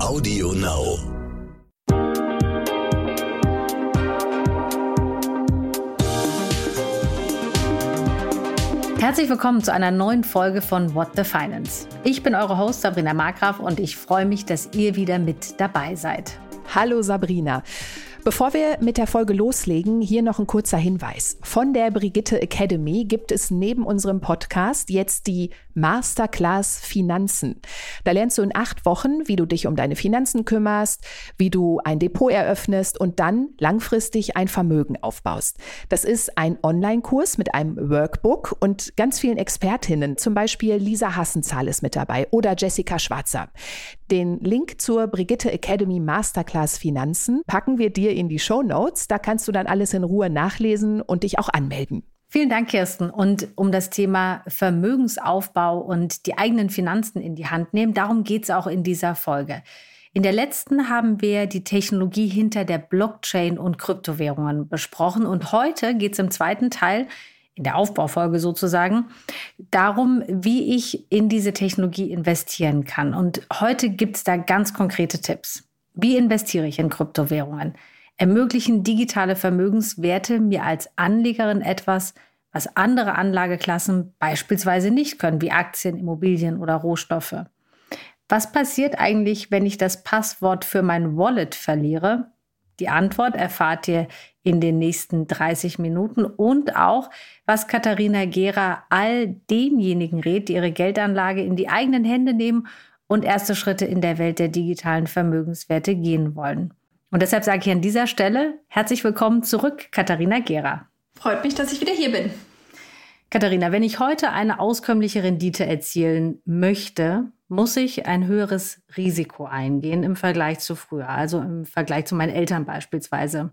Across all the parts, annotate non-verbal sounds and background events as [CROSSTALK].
Audio Now. Herzlich willkommen zu einer neuen Folge von What the Finance. Ich bin eure Host Sabrina Markgraf und ich freue mich, dass ihr wieder mit dabei seid. Hallo Sabrina. Bevor wir mit der Folge loslegen, hier noch ein kurzer Hinweis. Von der Brigitte Academy gibt es neben unserem Podcast jetzt die Masterclass Finanzen. Da lernst du in acht Wochen, wie du dich um deine Finanzen kümmerst, wie du ein Depot eröffnest und dann langfristig ein Vermögen aufbaust. Das ist ein Online-Kurs mit einem Workbook und ganz vielen Expertinnen. Zum Beispiel Lisa Hassenzahl ist mit dabei oder Jessica Schwarzer. Den Link zur Brigitte Academy Masterclass Finanzen packen wir dir in die Show Notes. Da kannst du dann alles in Ruhe nachlesen und dich auch anmelden. Vielen Dank, Kirsten. Und um das Thema Vermögensaufbau und die eigenen Finanzen in die Hand nehmen, darum geht es auch in dieser Folge. In der letzten haben wir die Technologie hinter der Blockchain und Kryptowährungen besprochen. Und heute geht es im zweiten Teil, in der Aufbaufolge sozusagen, darum, wie ich in diese Technologie investieren kann. Und heute gibt es da ganz konkrete Tipps. Wie investiere ich in Kryptowährungen? Ermöglichen digitale Vermögenswerte mir als Anlegerin etwas, was andere Anlageklassen beispielsweise nicht können, wie Aktien, Immobilien oder Rohstoffe. Was passiert eigentlich, wenn ich das Passwort für mein Wallet verliere? Die Antwort erfahrt ihr in den nächsten 30 Minuten und auch, was Katharina Gera all denjenigen rät, die ihre Geldanlage in die eigenen Hände nehmen und erste Schritte in der Welt der digitalen Vermögenswerte gehen wollen. Und deshalb sage ich an dieser Stelle herzlich willkommen zurück, Katharina Gera. Freut mich, dass ich wieder hier bin. Katharina, wenn ich heute eine auskömmliche Rendite erzielen möchte, muss ich ein höheres Risiko eingehen im Vergleich zu früher, also im Vergleich zu meinen Eltern beispielsweise.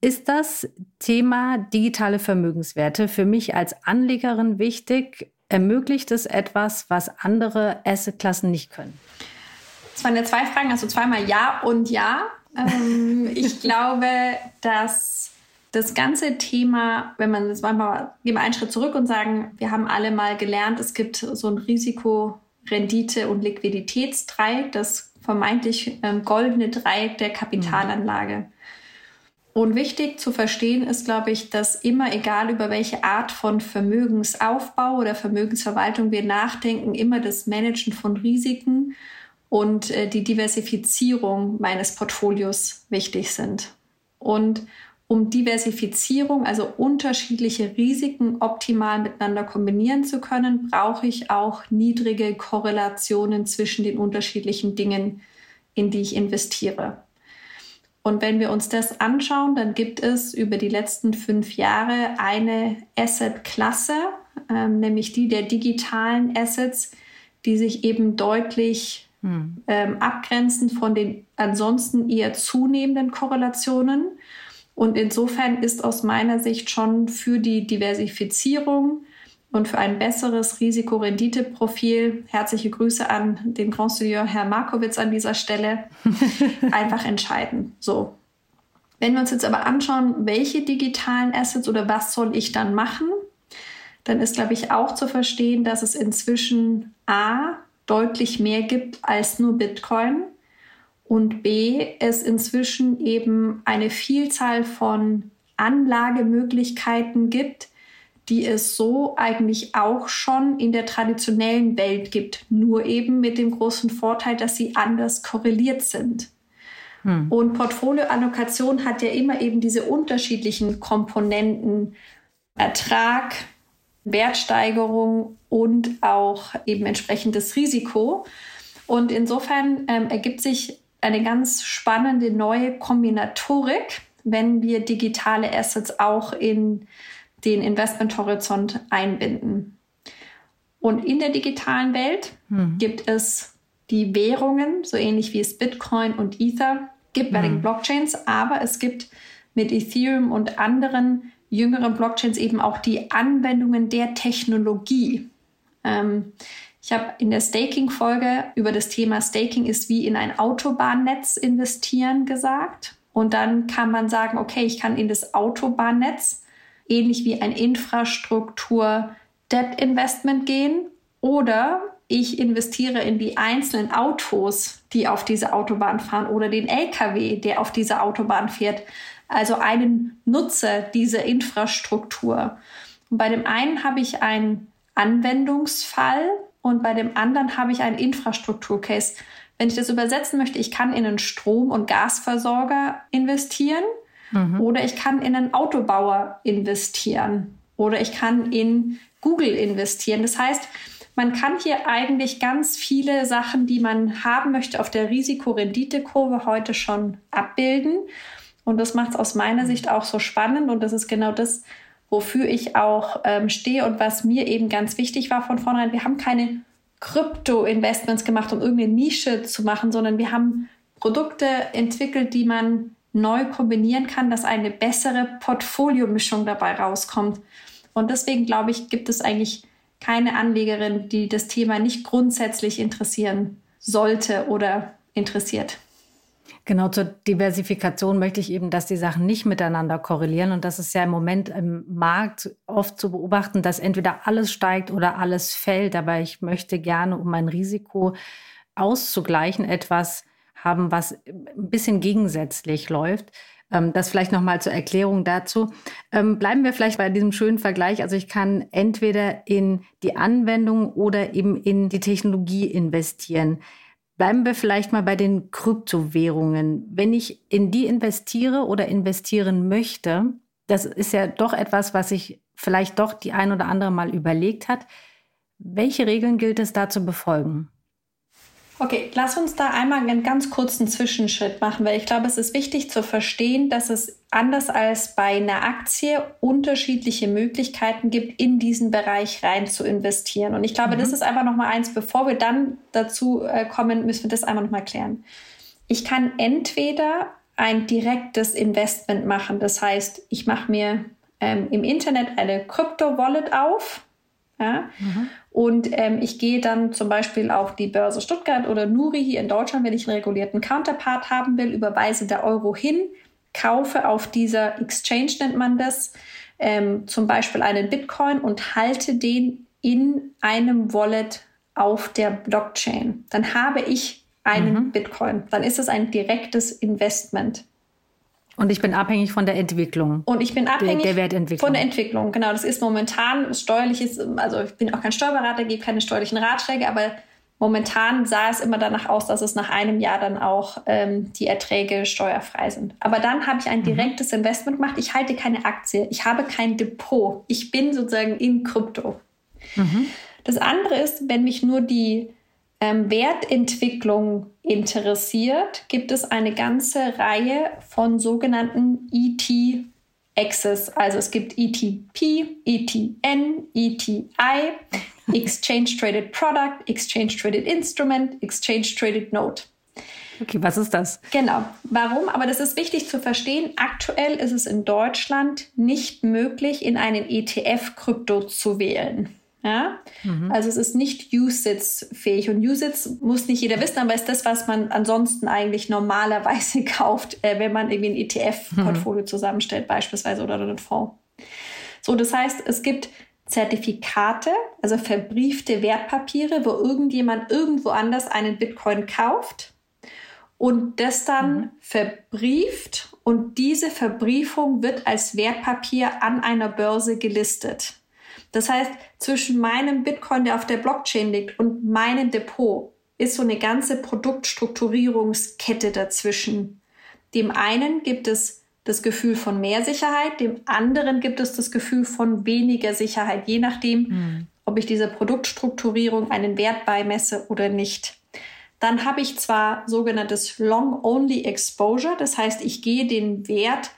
Ist das Thema digitale Vermögenswerte für mich als Anlegerin wichtig? Ermöglicht es etwas, was andere Assetklassen nicht können? Das waren ja zwei Fragen, also zweimal Ja und Ja. Ähm, ich glaube, dass das ganze Thema, wenn man das manchmal, gehen wir einen Schritt zurück und sagen, wir haben alle mal gelernt, es gibt so ein Risiko, Rendite und Liquiditätsdreieck, das vermeintlich ähm, goldene Dreieck der Kapitalanlage. Und wichtig zu verstehen ist, glaube ich, dass immer, egal über welche Art von Vermögensaufbau oder Vermögensverwaltung wir nachdenken, immer das Managen von Risiken und äh, die Diversifizierung meines Portfolios wichtig sind. Und um Diversifizierung, also unterschiedliche Risiken optimal miteinander kombinieren zu können, brauche ich auch niedrige Korrelationen zwischen den unterschiedlichen Dingen, in die ich investiere. Und wenn wir uns das anschauen, dann gibt es über die letzten fünf Jahre eine Asset-Klasse, ähm, nämlich die der digitalen Assets, die sich eben deutlich hm. ähm, abgrenzen von den ansonsten eher zunehmenden Korrelationen. Und insofern ist aus meiner Sicht schon für die Diversifizierung und für ein besseres Risiko-Rendite-Profil, herzliche Grüße an den Grand Seigneur Herr Markowitz an dieser Stelle, [LAUGHS] einfach entscheidend. So. Wenn wir uns jetzt aber anschauen, welche digitalen Assets oder was soll ich dann machen, dann ist, glaube ich, auch zu verstehen, dass es inzwischen A, deutlich mehr gibt als nur Bitcoin und B, es inzwischen eben eine Vielzahl von Anlagemöglichkeiten gibt, die es so eigentlich auch schon in der traditionellen Welt gibt, nur eben mit dem großen Vorteil, dass sie anders korreliert sind. Hm. Und Portfolioallokation hat ja immer eben diese unterschiedlichen Komponenten Ertrag, Wertsteigerung und auch eben entsprechendes Risiko. Und insofern ähm, ergibt sich eine ganz spannende neue Kombinatorik, wenn wir digitale Assets auch in den Investmenthorizont einbinden. Und in der digitalen Welt hm. gibt es die Währungen, so ähnlich wie es Bitcoin und Ether gibt bei hm. den Blockchains, aber es gibt mit Ethereum und anderen jüngeren Blockchains eben auch die Anwendungen der Technologie. Ähm, ich habe in der Staking-Folge über das Thema Staking ist wie in ein Autobahnnetz investieren gesagt. Und dann kann man sagen, okay, ich kann in das Autobahnnetz ähnlich wie ein Infrastruktur-Debt-Investment gehen oder ich investiere in die einzelnen Autos, die auf diese Autobahn fahren oder den LKW, der auf dieser Autobahn fährt. Also einen Nutzer dieser Infrastruktur. Und bei dem einen habe ich einen Anwendungsfall und bei dem anderen habe ich einen Infrastrukturcase. Wenn ich das übersetzen möchte, ich kann in einen Strom- und Gasversorger investieren mhm. oder ich kann in einen Autobauer investieren oder ich kann in Google investieren. Das heißt, man kann hier eigentlich ganz viele Sachen, die man haben möchte, auf der Risikorenditekurve heute schon abbilden. Und das macht es aus meiner Sicht auch so spannend. Und das ist genau das, wofür ich auch ähm, stehe und was mir eben ganz wichtig war von vornherein. Wir haben keine Krypto-Investments gemacht, um irgendeine Nische zu machen, sondern wir haben Produkte entwickelt, die man neu kombinieren kann, dass eine bessere Portfoliomischung dabei rauskommt. Und deswegen glaube ich, gibt es eigentlich keine Anlegerin, die das Thema nicht grundsätzlich interessieren sollte oder interessiert. Genau, zur Diversifikation möchte ich eben, dass die Sachen nicht miteinander korrelieren. Und das ist ja im Moment im Markt oft zu beobachten, dass entweder alles steigt oder alles fällt. Aber ich möchte gerne, um mein Risiko auszugleichen, etwas haben, was ein bisschen gegensätzlich läuft. Ähm, das vielleicht nochmal zur Erklärung dazu. Ähm, bleiben wir vielleicht bei diesem schönen Vergleich. Also ich kann entweder in die Anwendung oder eben in die Technologie investieren. Bleiben wir vielleicht mal bei den Kryptowährungen. Wenn ich in die investiere oder investieren möchte, das ist ja doch etwas, was sich vielleicht doch die ein oder andere mal überlegt hat. Welche Regeln gilt es da zu befolgen? Okay, lass uns da einmal einen ganz kurzen Zwischenschritt machen, weil ich glaube, es ist wichtig zu verstehen, dass es anders als bei einer Aktie unterschiedliche Möglichkeiten gibt, in diesen Bereich rein zu investieren. Und ich glaube, mhm. das ist einfach noch mal eins, bevor wir dann dazu äh, kommen, müssen wir das einmal noch mal klären. Ich kann entweder ein direktes Investment machen, das heißt, ich mache mir ähm, im Internet eine Krypto-Wallet auf ja? Mhm. Und ähm, ich gehe dann zum Beispiel auf die Börse Stuttgart oder Nuri hier in Deutschland, wenn ich einen regulierten Counterpart haben will, überweise der Euro hin, kaufe auf dieser Exchange, nennt man das, ähm, zum Beispiel einen Bitcoin und halte den in einem Wallet auf der Blockchain. Dann habe ich einen mhm. Bitcoin. Dann ist es ein direktes Investment. Und ich bin abhängig von der Entwicklung. Und ich bin abhängig der, der Wertentwicklung. von der Entwicklung. Genau, das ist momentan steuerliches, also ich bin auch kein Steuerberater, gebe keine steuerlichen Ratschläge, aber momentan sah es immer danach aus, dass es nach einem Jahr dann auch ähm, die Erträge steuerfrei sind. Aber dann habe ich ein mhm. direktes mhm. Investment gemacht. Ich halte keine Aktie, ich habe kein Depot. Ich bin sozusagen in Krypto. Mhm. Das andere ist, wenn mich nur die ähm, Wertentwicklung interessiert, gibt es eine ganze Reihe von sogenannten ET Access. Also es gibt ETP, ETN, ETI, Exchange Traded Product, Exchange Traded Instrument, Exchange Traded Note. Okay, was ist das? Genau. Warum? Aber das ist wichtig zu verstehen. Aktuell ist es in Deutschland nicht möglich, in einen ETF Krypto zu wählen. Ja? Mhm. Also es ist nicht USITS-fähig. Und USITS muss nicht jeder wissen, aber ist das, was man ansonsten eigentlich normalerweise [LAUGHS] kauft, äh, wenn man irgendwie ein ETF-Portfolio mhm. zusammenstellt, beispielsweise oder einen Fonds. So, das heißt, es gibt Zertifikate, also verbriefte Wertpapiere, wo irgendjemand irgendwo anders einen Bitcoin kauft und das dann mhm. verbrieft und diese Verbriefung wird als Wertpapier an einer Börse gelistet. Das heißt, zwischen meinem Bitcoin, der auf der Blockchain liegt, und meinem Depot ist so eine ganze Produktstrukturierungskette dazwischen. Dem einen gibt es das Gefühl von mehr Sicherheit, dem anderen gibt es das Gefühl von weniger Sicherheit, je nachdem, mhm. ob ich dieser Produktstrukturierung einen Wert beimesse oder nicht. Dann habe ich zwar sogenanntes Long-Only Exposure, das heißt, ich gehe den Wert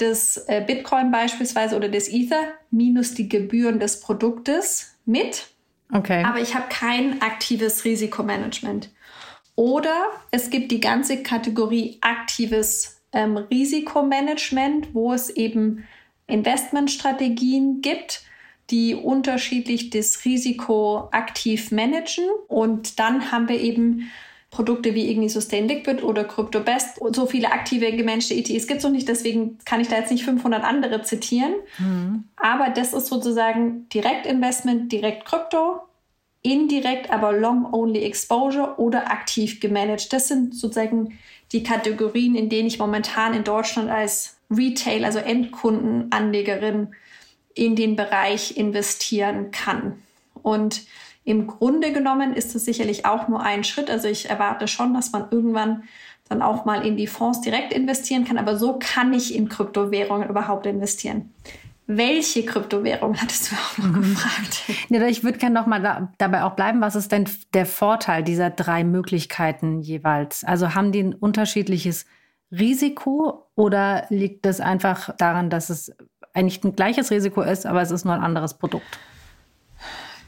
des äh, Bitcoin beispielsweise oder des Ether minus die Gebühren des Produktes mit. Okay. Aber ich habe kein aktives Risikomanagement. Oder es gibt die ganze Kategorie aktives ähm, Risikomanagement, wo es eben Investmentstrategien gibt, die unterschiedlich das Risiko aktiv managen. Und dann haben wir eben Produkte wie irgendwie Sustain Liquid oder Crypto Best und so viele aktive gemanagte ETFs gibt es noch nicht, deswegen kann ich da jetzt nicht 500 andere zitieren. Mhm. Aber das ist sozusagen Direktinvestment, direkt Krypto indirekt, aber long-only Exposure oder aktiv gemanagt. Das sind sozusagen die Kategorien, in denen ich momentan in Deutschland als Retail, also Endkundenanlegerin in den Bereich investieren kann. Und im Grunde genommen ist es sicherlich auch nur ein Schritt. Also ich erwarte schon, dass man irgendwann dann auch mal in die Fonds direkt investieren kann. Aber so kann ich in Kryptowährungen überhaupt investieren. Welche Kryptowährung hattest du auch noch mhm. gefragt? Ja, ich würde gerne noch mal da, dabei auch bleiben. Was ist denn der Vorteil dieser drei Möglichkeiten jeweils? Also haben die ein unterschiedliches Risiko oder liegt das einfach daran, dass es eigentlich ein gleiches Risiko ist, aber es ist nur ein anderes Produkt?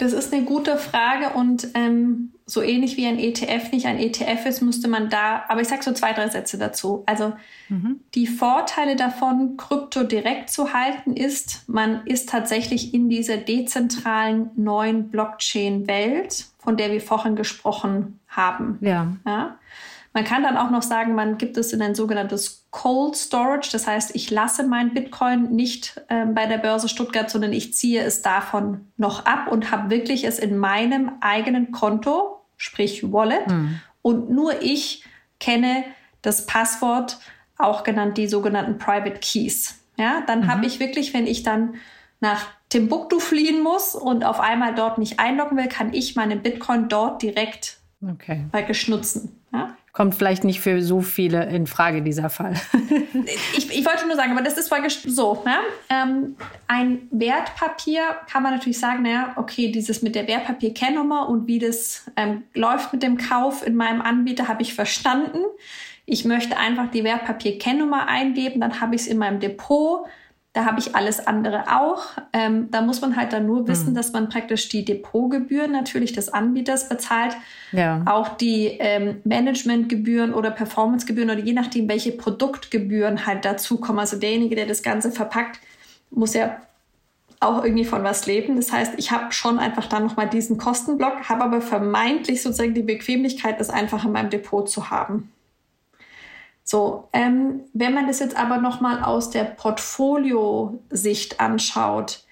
Das ist eine gute Frage und ähm, so ähnlich wie ein ETF nicht ein ETF ist, müsste man da, aber ich sage so zwei, drei Sätze dazu. Also mhm. die Vorteile davon, Krypto direkt zu halten, ist, man ist tatsächlich in dieser dezentralen neuen Blockchain-Welt, von der wir vorhin gesprochen haben. Ja. ja? Man kann dann auch noch sagen, man gibt es in ein sogenanntes Cold Storage. Das heißt, ich lasse mein Bitcoin nicht äh, bei der Börse Stuttgart, sondern ich ziehe es davon noch ab und habe wirklich es in meinem eigenen Konto, sprich Wallet. Mhm. Und nur ich kenne das Passwort, auch genannt die sogenannten Private Keys. Ja, dann mhm. habe ich wirklich, wenn ich dann nach Timbuktu fliehen muss und auf einmal dort mich einloggen will, kann ich meinen Bitcoin dort direkt okay. bei geschnutzen. Ja? Kommt vielleicht nicht für so viele in Frage, dieser Fall. [LAUGHS] ich, ich, wollte nur sagen, aber das ist voll so. Ne? Ähm, ein Wertpapier kann man natürlich sagen, naja, okay, dieses mit der Wertpapier-Kennnummer und wie das ähm, läuft mit dem Kauf in meinem Anbieter, habe ich verstanden. Ich möchte einfach die Wertpapier-Kennnummer eingeben, dann habe ich es in meinem Depot da habe ich alles andere auch. Ähm, da muss man halt dann nur wissen, hm. dass man praktisch die Depotgebühren natürlich des Anbieters bezahlt, ja. auch die ähm, Managementgebühren oder Performancegebühren oder je nachdem, welche Produktgebühren halt dazukommen. Also derjenige, der das Ganze verpackt, muss ja auch irgendwie von was leben. Das heißt, ich habe schon einfach dann nochmal diesen Kostenblock, habe aber vermeintlich sozusagen die Bequemlichkeit, das einfach in meinem Depot zu haben. So, ähm, wenn man das jetzt aber nochmal aus der Portfoliosicht anschaut,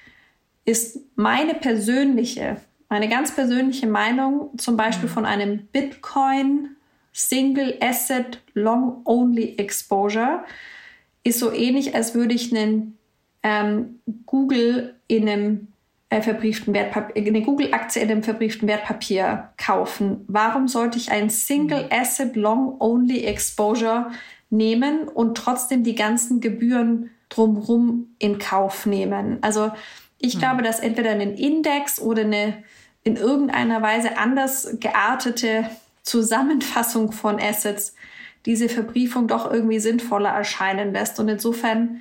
ist meine persönliche, meine ganz persönliche Meinung zum Beispiel mhm. von einem Bitcoin Single Asset Long Only Exposure ist so ähnlich, als würde ich einen ähm, Google in einem äh, verbrieften Wertpapier, eine Google-Aktie in einem verbrieften Wertpapier kaufen. Warum sollte ich ein Single mhm. Asset Long Only Exposure nehmen und trotzdem die ganzen Gebühren drumherum in Kauf nehmen? Also ich mhm. glaube, dass entweder ein Index oder eine in irgendeiner Weise anders geartete Zusammenfassung von Assets diese Verbriefung doch irgendwie sinnvoller erscheinen lässt. Und insofern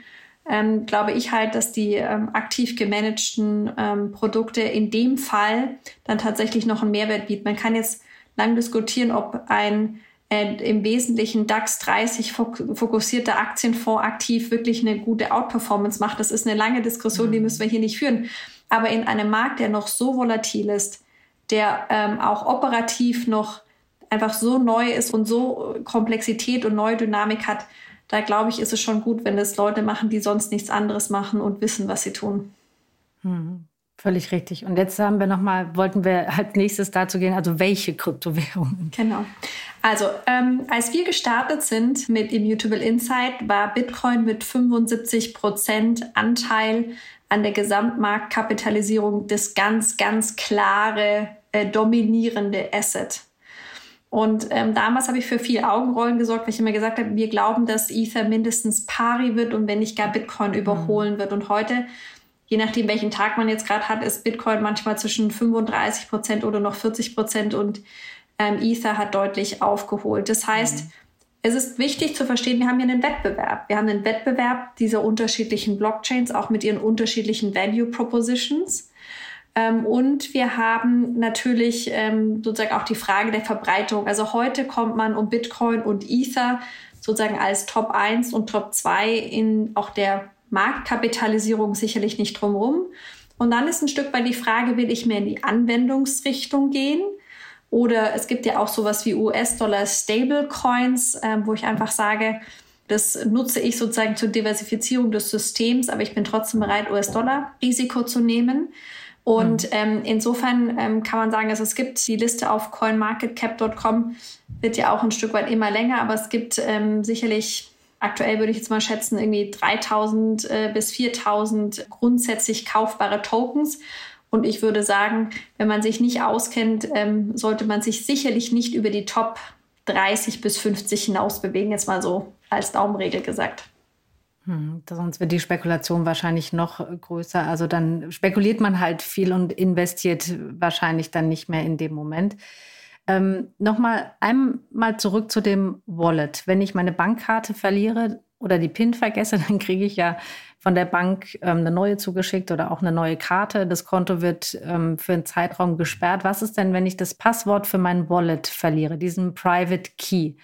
ähm, glaube ich halt, dass die ähm, aktiv gemanagten ähm, Produkte in dem Fall dann tatsächlich noch einen Mehrwert bieten. Man kann jetzt lang diskutieren, ob ein äh, im Wesentlichen DAX 30 fokussierter Aktienfonds aktiv wirklich eine gute Outperformance macht. Das ist eine lange Diskussion, mhm. die müssen wir hier nicht führen. Aber in einem Markt, der noch so volatil ist, der ähm, auch operativ noch einfach so neu ist und so Komplexität und neue Dynamik hat, da glaube ich, ist es schon gut, wenn es Leute machen, die sonst nichts anderes machen und wissen, was sie tun. Hm, völlig richtig. Und jetzt haben wir noch mal, wollten wir als nächstes dazu gehen, also welche Kryptowährungen? Genau. Also ähm, als wir gestartet sind mit Immutable Insight, war Bitcoin mit 75 Prozent Anteil an der Gesamtmarktkapitalisierung das ganz, ganz klare, äh, dominierende Asset. Und ähm, damals habe ich für viel Augenrollen gesorgt, weil ich immer gesagt habe, wir glauben, dass Ether mindestens pari wird und wenn nicht gar Bitcoin überholen mhm. wird. Und heute, je nachdem, welchen Tag man jetzt gerade hat, ist Bitcoin manchmal zwischen 35 Prozent oder noch 40 Prozent und ähm, Ether hat deutlich aufgeholt. Das heißt, mhm. es ist wichtig zu verstehen, wir haben hier einen Wettbewerb. Wir haben einen Wettbewerb dieser unterschiedlichen Blockchains, auch mit ihren unterschiedlichen Value Propositions. Ähm, und wir haben natürlich ähm, sozusagen auch die Frage der Verbreitung. Also heute kommt man um Bitcoin und Ether sozusagen als Top 1 und Top 2 in auch der Marktkapitalisierung sicherlich nicht drumherum. Und dann ist ein Stück weit die Frage, will ich mehr in die Anwendungsrichtung gehen? Oder es gibt ja auch sowas wie US-Dollar Stablecoins, äh, wo ich einfach sage, das nutze ich sozusagen zur Diversifizierung des Systems, aber ich bin trotzdem bereit, US-Dollar-Risiko zu nehmen. Und mhm. ähm, insofern ähm, kann man sagen, also es gibt die Liste auf coinmarketcap.com, wird ja auch ein Stück weit immer länger, aber es gibt ähm, sicherlich aktuell würde ich jetzt mal schätzen, irgendwie 3000 äh, bis 4000 grundsätzlich kaufbare Tokens. Und ich würde sagen, wenn man sich nicht auskennt, ähm, sollte man sich sicherlich nicht über die Top 30 bis 50 hinaus bewegen, jetzt mal so als Daumenregel gesagt. Hm, sonst wird die Spekulation wahrscheinlich noch größer. Also dann spekuliert man halt viel und investiert wahrscheinlich dann nicht mehr in dem Moment. Ähm, Nochmal einmal zurück zu dem Wallet. Wenn ich meine Bankkarte verliere oder die PIN vergesse, [LAUGHS] dann kriege ich ja von der Bank ähm, eine neue zugeschickt oder auch eine neue Karte. Das Konto wird ähm, für einen Zeitraum gesperrt. Was ist denn, wenn ich das Passwort für mein Wallet verliere, diesen Private Key?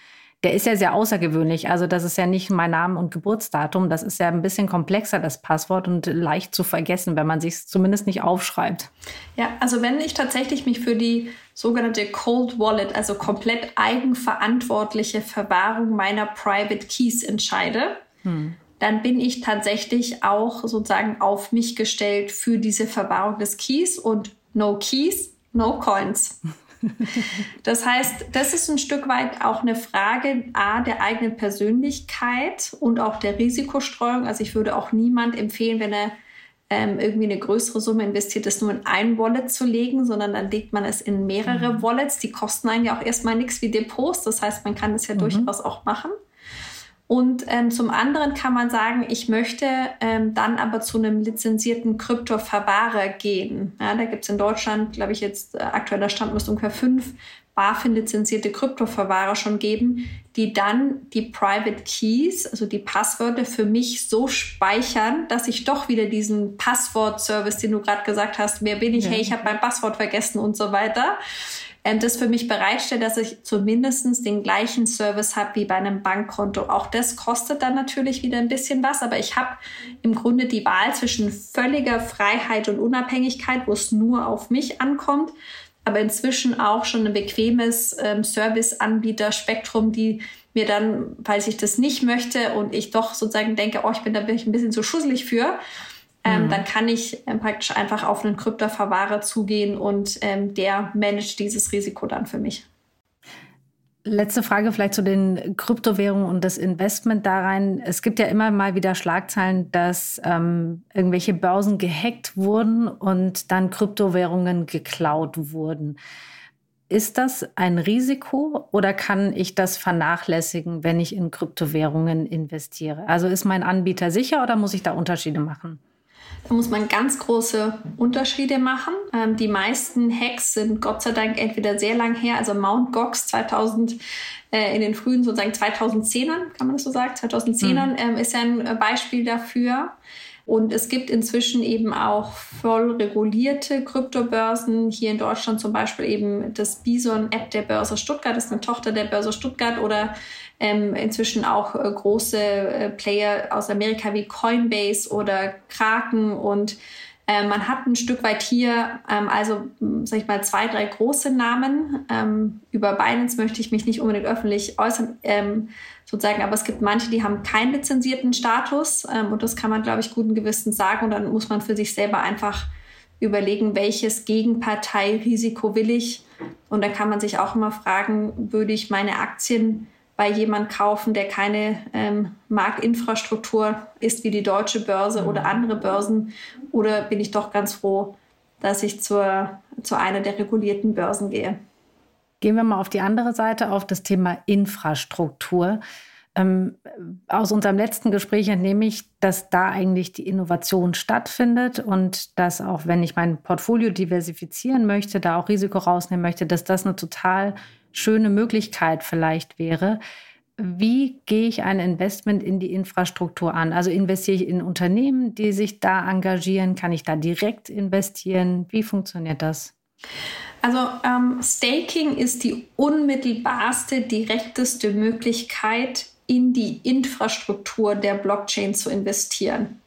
Der ist ja sehr außergewöhnlich. Also das ist ja nicht mein Name und Geburtsdatum. Das ist ja ein bisschen komplexer, das Passwort und leicht zu vergessen, wenn man sich zumindest nicht aufschreibt. Ja, also wenn ich tatsächlich mich für die sogenannte Cold Wallet, also komplett eigenverantwortliche Verwahrung meiner Private Keys entscheide, hm. dann bin ich tatsächlich auch sozusagen auf mich gestellt für diese Verwahrung des Keys und no Keys, no Coins. Das heißt, das ist ein Stück weit auch eine Frage A der eigenen Persönlichkeit und auch der Risikostreuung. Also ich würde auch niemand empfehlen, wenn er ähm, irgendwie eine größere Summe investiert, das nur in ein Wallet zu legen, sondern dann legt man es in mehrere mhm. Wallets. Die kosten einen ja auch erstmal nichts wie Depots. Das heißt, man kann das ja mhm. durchaus auch machen. Und ähm, zum anderen kann man sagen, ich möchte ähm, dann aber zu einem lizenzierten Kryptoverwahrer gehen. Ja, da gibt es in Deutschland, glaube ich, jetzt äh, aktueller Stand müsste ungefähr fünf BaFin-lizenzierte Kryptoverwahrer schon geben, die dann die Private Keys, also die Passwörter für mich so speichern, dass ich doch wieder diesen Passwort-Service, den du gerade gesagt hast, wer bin ich, ja. hey, ich habe mein Passwort vergessen und so weiter, ähm, das für mich bereitstellt, dass ich zumindest den gleichen Service habe wie bei einem Bankkonto. Auch das kostet dann natürlich wieder ein bisschen was, aber ich habe im Grunde die Wahl zwischen völliger Freiheit und Unabhängigkeit, wo es nur auf mich ankommt, aber inzwischen auch schon ein bequemes ähm, Serviceanbieter-Spektrum, die mir dann, falls ich das nicht möchte und ich doch sozusagen denke, oh, ich bin da wirklich ein bisschen zu schusselig für, ähm, mhm. dann kann ich ähm, praktisch einfach auf einen Kryptoverwahrer zugehen und ähm, der managt dieses Risiko dann für mich. Letzte Frage vielleicht zu den Kryptowährungen und das Investment da rein. Es gibt ja immer mal wieder Schlagzeilen, dass ähm, irgendwelche Börsen gehackt wurden und dann Kryptowährungen geklaut wurden. Ist das ein Risiko oder kann ich das vernachlässigen, wenn ich in Kryptowährungen investiere? Also ist mein Anbieter sicher oder muss ich da Unterschiede machen? Da muss man ganz große Unterschiede machen. Ähm, die meisten Hacks sind Gott sei Dank entweder sehr lang her, also Mount Gox 2000 äh, in den frühen sozusagen 2010ern, kann man das so sagen, 2010ern mhm. ähm, ist ja ein äh, Beispiel dafür. Und es gibt inzwischen eben auch voll regulierte Kryptobörsen. Hier in Deutschland zum Beispiel eben das Bison-App der Börse Stuttgart, das ist eine Tochter der Börse Stuttgart oder ähm, inzwischen auch äh, große äh, Player aus Amerika wie Coinbase oder Kraken und äh, man hat ein Stück weit hier, ähm, also sag ich mal, zwei, drei große Namen. Ähm, über Binance möchte ich mich nicht unbedingt öffentlich äußern, ähm, sozusagen, aber es gibt manche, die haben keinen lizenzierten Status ähm, und das kann man, glaube ich, guten Gewissens sagen und dann muss man für sich selber einfach überlegen, welches Gegenparteirisiko will ich. Und da kann man sich auch immer fragen, würde ich meine Aktien bei jemand kaufen, der keine ähm, Marktinfrastruktur ist wie die deutsche Börse mhm. oder andere Börsen? Oder bin ich doch ganz froh, dass ich zur, zu einer der regulierten Börsen gehe? Gehen wir mal auf die andere Seite, auf das Thema Infrastruktur. Ähm, aus unserem letzten Gespräch entnehme ich, dass da eigentlich die Innovation stattfindet und dass auch wenn ich mein Portfolio diversifizieren möchte, da auch Risiko rausnehmen möchte, dass das eine total schöne Möglichkeit vielleicht wäre. Wie gehe ich ein Investment in die Infrastruktur an? Also investiere ich in Unternehmen, die sich da engagieren? Kann ich da direkt investieren? Wie funktioniert das? Also ähm, Staking ist die unmittelbarste, direkteste Möglichkeit, in die Infrastruktur der Blockchain zu investieren.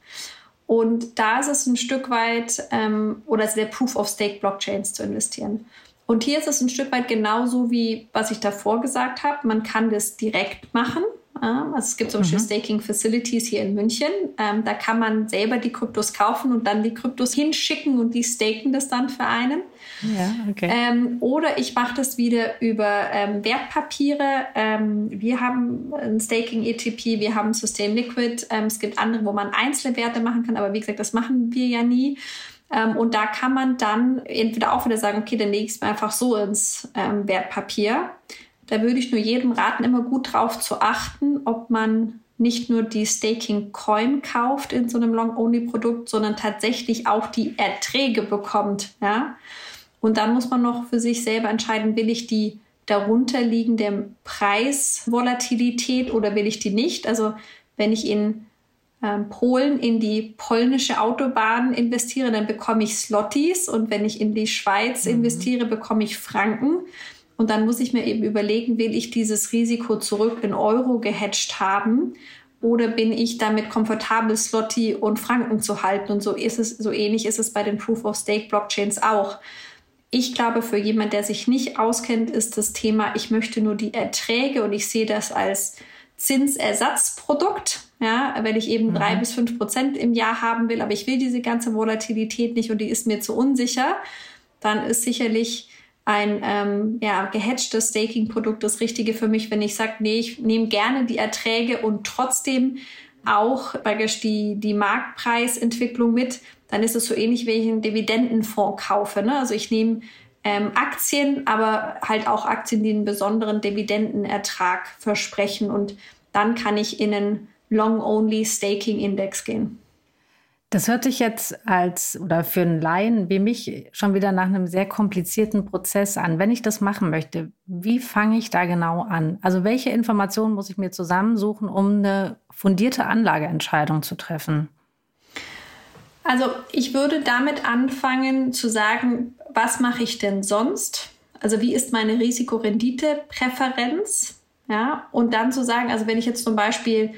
Und da ist es ein Stück weit, ähm, oder der Proof of Stake Blockchains zu investieren. Und hier ist es ein Stück weit genauso wie was ich davor gesagt habe. Man kann das direkt machen. Also es gibt zum Beispiel mhm. Staking Facilities hier in München. Ähm, da kann man selber die Kryptos kaufen und dann die Kryptos hinschicken und die staken das dann für einen. Ja, okay. Ähm, oder ich mache das wieder über ähm, Wertpapiere. Ähm, wir haben ein Staking ETP, wir haben Sustain Liquid. Ähm, es gibt andere, wo man einzelne Werte machen kann, aber wie gesagt, das machen wir ja nie. Ähm, und da kann man dann entweder auch wieder sagen, okay, dann lege ich es mir einfach so ins ähm, Wertpapier. Da würde ich nur jedem raten, immer gut drauf zu achten, ob man nicht nur die Staking Coin kauft in so einem Long-Only-Produkt, sondern tatsächlich auch die Erträge bekommt. Ja? Und dann muss man noch für sich selber entscheiden, will ich die darunterliegende Preisvolatilität oder will ich die nicht? Also wenn ich in ähm, Polen in die polnische Autobahn investiere, dann bekomme ich Slotties und wenn ich in die Schweiz mhm. investiere, bekomme ich Franken. Und dann muss ich mir eben überlegen, will ich dieses Risiko zurück in Euro gehatcht haben oder bin ich damit komfortabel, Slotty und Franken zu halten? Und so ist es, so ähnlich ist es bei den Proof of Stake Blockchains auch. Ich glaube, für jemand, der sich nicht auskennt, ist das Thema, ich möchte nur die Erträge und ich sehe das als Zinsersatzprodukt. Ja, weil ich eben mhm. drei bis fünf Prozent im Jahr haben will, aber ich will diese ganze Volatilität nicht und die ist mir zu unsicher, dann ist sicherlich ein ähm, ja, gehatchtes Staking-Produkt das Richtige für mich, wenn ich sage, nee, ich nehme gerne die Erträge und trotzdem auch praktisch die, die Marktpreisentwicklung mit, dann ist es so ähnlich, wie ich einen Dividendenfonds kaufe. Ne? Also ich nehme ähm, Aktien, aber halt auch Aktien, die einen besonderen Dividendenertrag versprechen und dann kann ich in einen Long-Only Staking Index gehen. Das hört sich jetzt als oder für einen Laien wie mich schon wieder nach einem sehr komplizierten Prozess an. Wenn ich das machen möchte, wie fange ich da genau an? Also welche Informationen muss ich mir zusammensuchen, um eine fundierte Anlageentscheidung zu treffen? Also ich würde damit anfangen zu sagen, was mache ich denn sonst? Also wie ist meine Risikorendite-Präferenz? Ja, und dann zu sagen, also wenn ich jetzt zum Beispiel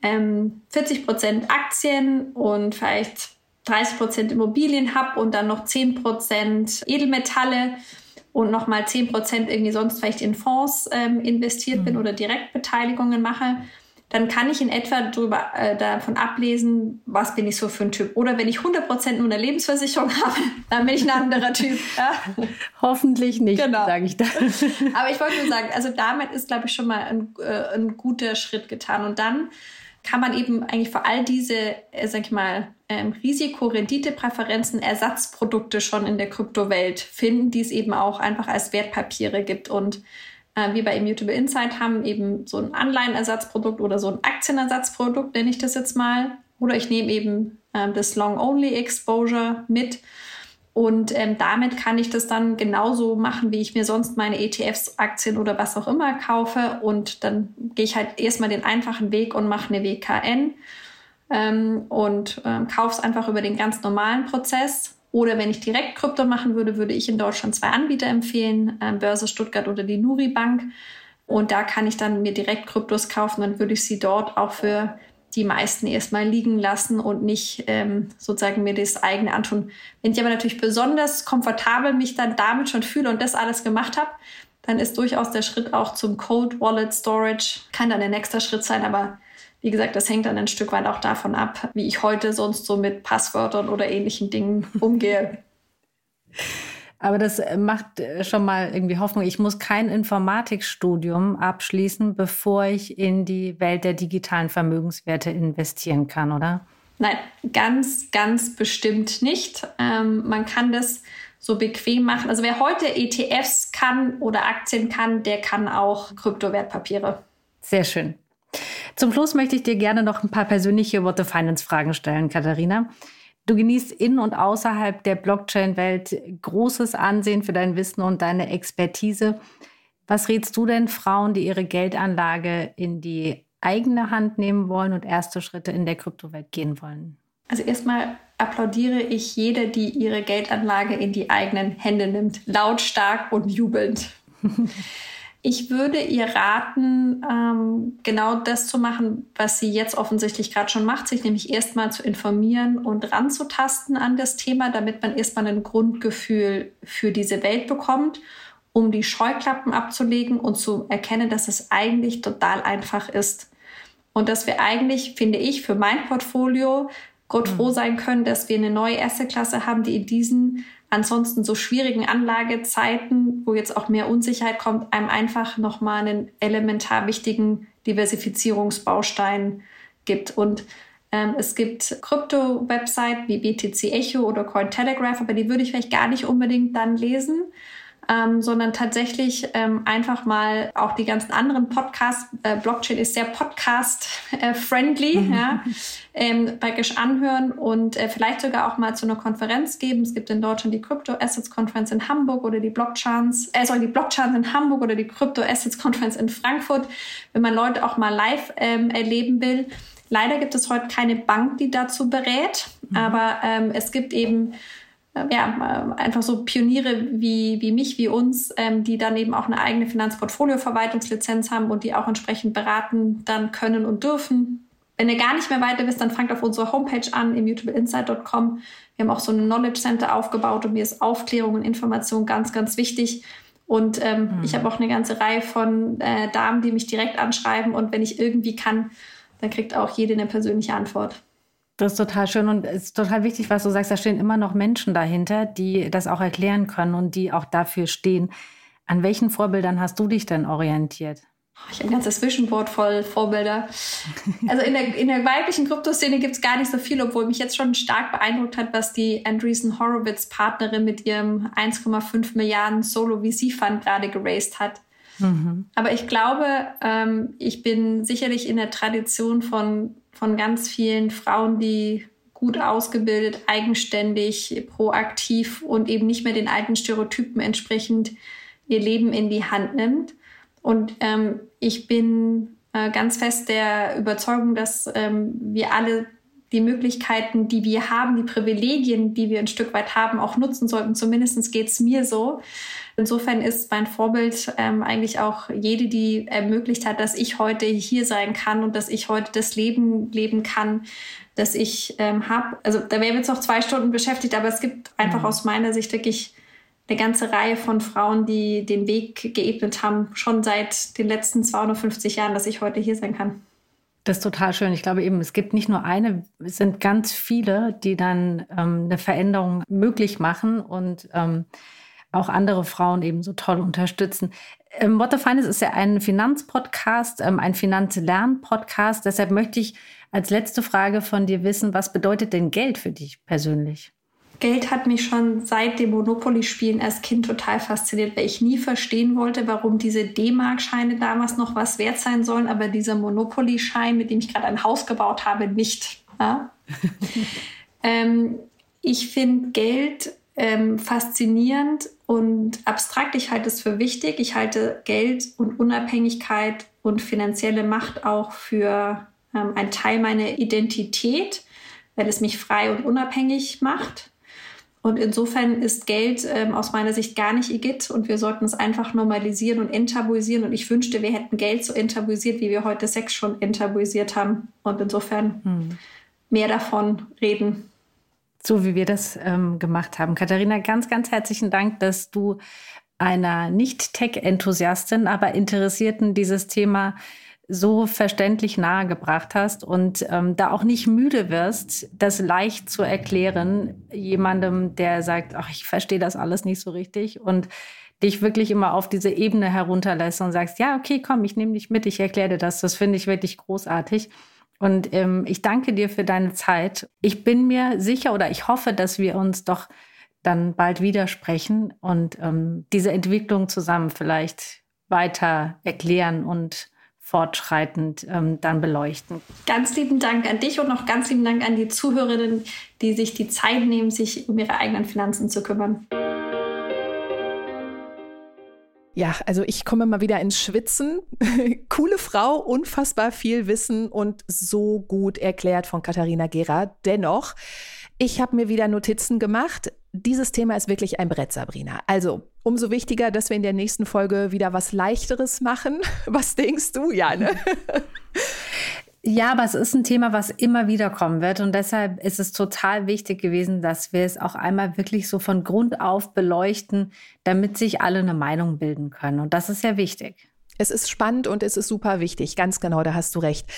ähm, 40 Prozent Aktien und vielleicht 30 Prozent Immobilien habe und dann noch 10 Prozent Edelmetalle und nochmal 10 Prozent irgendwie sonst vielleicht in Fonds ähm, investiert mhm. bin oder Direktbeteiligungen mache, dann kann ich in etwa darüber, äh, davon ablesen, was bin ich so für ein Typ. Oder wenn ich 100% nur eine Lebensversicherung [LAUGHS] habe, dann bin ich ein anderer Typ. Ja? [LAUGHS] Hoffentlich nicht, genau. sage ich da. [LAUGHS] Aber ich wollte nur sagen, also damit ist, glaube ich, schon mal ein, äh, ein guter Schritt getan. Und dann kann man eben eigentlich für all diese, äh, sag ich mal, ähm, Risiko-Rendite-Präferenzen Ersatzprodukte schon in der Kryptowelt finden, die es eben auch einfach als Wertpapiere gibt. Und äh, wir bei Immutable Insight haben eben so ein Anleihenersatzprodukt oder so ein Aktienersatzprodukt, nenne ich das jetzt mal. Oder ich nehme eben äh, das Long-Only-Exposure mit und ähm, damit kann ich das dann genauso machen, wie ich mir sonst meine ETFs, Aktien oder was auch immer kaufe. Und dann gehe ich halt erstmal den einfachen Weg und mache eine WKN ähm, und ähm, kaufe es einfach über den ganz normalen Prozess. Oder wenn ich direkt Krypto machen würde, würde ich in Deutschland zwei Anbieter empfehlen, äh, Börse Stuttgart oder die Nuri Bank. Und da kann ich dann mir direkt Kryptos kaufen, dann würde ich sie dort auch für die meisten erstmal liegen lassen und nicht ähm, sozusagen mir das eigene antun. Wenn ich aber natürlich besonders komfortabel mich dann damit schon fühle und das alles gemacht habe, dann ist durchaus der Schritt auch zum Cold Wallet Storage, kann dann der nächste Schritt sein, aber wie gesagt, das hängt dann ein Stück weit auch davon ab, wie ich heute sonst so mit Passwörtern oder ähnlichen Dingen [LAUGHS] umgehe. Aber das äh, macht äh, schon mal irgendwie Hoffnung. Ich muss kein Informatikstudium abschließen, bevor ich in die Welt der digitalen Vermögenswerte investieren kann, oder? Nein, ganz, ganz bestimmt nicht. Ähm, man kann das so bequem machen. Also wer heute ETFs kann oder Aktien kann, der kann auch Kryptowertpapiere. Sehr schön. Zum Schluss möchte ich dir gerne noch ein paar persönliche What the Finance Fragen stellen, Katharina. Du genießt in und außerhalb der Blockchain-Welt großes Ansehen für dein Wissen und deine Expertise. Was rätst du denn Frauen, die ihre Geldanlage in die eigene Hand nehmen wollen und erste Schritte in der Kryptowelt gehen wollen? Also erstmal applaudiere ich jede, die ihre Geldanlage in die eigenen Hände nimmt, lautstark und jubelnd. [LAUGHS] Ich würde ihr raten, ähm, genau das zu machen, was sie jetzt offensichtlich gerade schon macht, sich nämlich erstmal zu informieren und ranzutasten an das Thema, damit man erstmal ein Grundgefühl für diese Welt bekommt, um die Scheuklappen abzulegen und zu erkennen, dass es eigentlich total einfach ist. Und dass wir eigentlich, finde ich, für mein Portfolio Gott froh mhm. sein können, dass wir eine neue erste Klasse haben, die in diesen ansonsten so schwierigen Anlagezeiten, wo jetzt auch mehr Unsicherheit kommt, einem einfach nochmal einen elementar wichtigen Diversifizierungsbaustein gibt. Und ähm, es gibt Krypto-Webseiten wie BTC Echo oder Cointelegraph, aber die würde ich vielleicht gar nicht unbedingt dann lesen, ähm, sondern tatsächlich ähm, einfach mal auch die ganzen anderen Podcasts. Äh, Blockchain ist sehr Podcast-friendly, mhm. ja, ähm, praktisch anhören und äh, vielleicht sogar auch mal zu einer Konferenz geben. Es gibt in Deutschland die Crypto Assets Conference in Hamburg oder die Blockchains, äh, sorry, die Blockchains in Hamburg oder die Crypto Assets Conference in Frankfurt, wenn man Leute auch mal live ähm, erleben will. Leider gibt es heute keine Bank, die dazu berät, mhm. aber ähm, es gibt eben ja, äh, einfach so Pioniere wie, wie mich, wie uns, ähm, die dann eben auch eine eigene Finanzportfolio-Verwaltungslizenz haben und die auch entsprechend beraten dann können und dürfen. Wenn ihr gar nicht mehr weiter wisst, dann fangt auf unserer Homepage an, immutableinsight.com. Wir haben auch so ein Knowledge Center aufgebaut und mir ist Aufklärung und Information ganz, ganz wichtig. Und ähm, mhm. ich habe auch eine ganze Reihe von äh, Damen, die mich direkt anschreiben und wenn ich irgendwie kann, dann kriegt auch jede eine persönliche Antwort. Das ist total schön und es ist total wichtig, was du sagst. Da stehen immer noch Menschen dahinter, die das auch erklären können und die auch dafür stehen. An welchen Vorbildern hast du dich denn orientiert? Ich habe ein ganzes Vision voll Vorbilder. Also in der, in der weiblichen Kryptoszene gibt es gar nicht so viel, obwohl mich jetzt schon stark beeindruckt hat, was die Andreessen Horowitz Partnerin mit ihrem 1,5 Milliarden Solo VC Fund gerade geraced hat. Mhm. Aber ich glaube, ähm, ich bin sicherlich in der Tradition von von ganz vielen Frauen, die gut ausgebildet, eigenständig, proaktiv und eben nicht mehr den alten Stereotypen entsprechend ihr Leben in die Hand nimmt. Und ähm, ich bin äh, ganz fest der Überzeugung, dass ähm, wir alle die Möglichkeiten, die wir haben, die Privilegien, die wir ein Stück weit haben, auch nutzen sollten. Zumindest geht es mir so. Insofern ist mein Vorbild ähm, eigentlich auch jede, die ermöglicht hat, dass ich heute hier sein kann und dass ich heute das Leben leben kann, das ich ähm, habe. Also da wären wir jetzt noch zwei Stunden beschäftigt, aber es gibt einfach mhm. aus meiner Sicht wirklich eine ganze Reihe von Frauen, die den Weg geebnet haben, schon seit den letzten 250 Jahren, dass ich heute hier sein kann. Das ist total schön. Ich glaube eben, es gibt nicht nur eine, es sind ganz viele, die dann ähm, eine Veränderung möglich machen und ähm, auch andere Frauen eben so toll unterstützen. Ähm, What the Finance ist ja ein Finanzpodcast, ähm, ein Finanzlern-Podcast. Deshalb möchte ich als letzte Frage von dir wissen, was bedeutet denn Geld für dich persönlich? Geld hat mich schon seit dem Monopoly-Spielen als Kind total fasziniert, weil ich nie verstehen wollte, warum diese D-Mark-Scheine damals noch was wert sein sollen, aber dieser Monopoly-Schein, mit dem ich gerade ein Haus gebaut habe, nicht. Ja? [LAUGHS] ähm, ich finde Geld ähm, faszinierend und abstrakt. Ich halte es für wichtig. Ich halte Geld und Unabhängigkeit und finanzielle Macht auch für ähm, ein Teil meiner Identität, weil es mich frei und unabhängig macht. Und insofern ist Geld ähm, aus meiner Sicht gar nicht igitt und wir sollten es einfach normalisieren und enttabuisieren. Und ich wünschte, wir hätten Geld so enttabuisiert, wie wir heute Sex schon enttabuisiert haben. Und insofern hm. mehr davon reden so wie wir das ähm, gemacht haben. Katharina, ganz, ganz herzlichen Dank, dass du einer Nicht-Tech-Enthusiastin, aber Interessierten dieses Thema so verständlich nahegebracht hast und ähm, da auch nicht müde wirst, das leicht zu erklären, jemandem, der sagt, ach, ich verstehe das alles nicht so richtig und dich wirklich immer auf diese Ebene herunterlässt und sagst, ja, okay, komm, ich nehme dich mit, ich erkläre dir das. Das finde ich wirklich großartig. Und ähm, ich danke dir für deine Zeit. Ich bin mir sicher oder ich hoffe, dass wir uns doch dann bald widersprechen und ähm, diese Entwicklung zusammen vielleicht weiter erklären und fortschreitend ähm, dann beleuchten. Ganz lieben Dank an dich und noch ganz lieben Dank an die Zuhörerinnen, die sich die Zeit nehmen, sich um ihre eigenen Finanzen zu kümmern. Ja, also ich komme mal wieder ins Schwitzen. [LAUGHS] Coole Frau, unfassbar viel Wissen und so gut erklärt von Katharina Gera. Dennoch, ich habe mir wieder Notizen gemacht. Dieses Thema ist wirklich ein Brett, Sabrina. Also umso wichtiger, dass wir in der nächsten Folge wieder was Leichteres machen. [LAUGHS] Was denkst du, Janne? Ja, aber es ist ein Thema, was immer wieder kommen wird. Und deshalb ist es total wichtig gewesen, dass wir es auch einmal wirklich so von Grund auf beleuchten, damit sich alle eine Meinung bilden können. Und das ist ja wichtig. Es ist spannend und es ist super wichtig. Ganz genau, da hast du recht.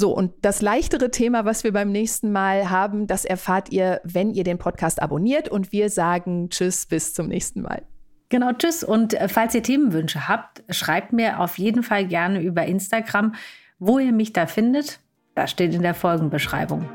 So, und das leichtere Thema, was wir beim nächsten Mal haben, das erfahrt ihr, wenn ihr den Podcast abonniert. Und wir sagen Tschüss, bis zum nächsten Mal. Genau, tschüss. Und äh, falls ihr Themenwünsche habt, schreibt mir auf jeden Fall gerne über Instagram. Wo ihr mich da findet, das steht in der Folgenbeschreibung.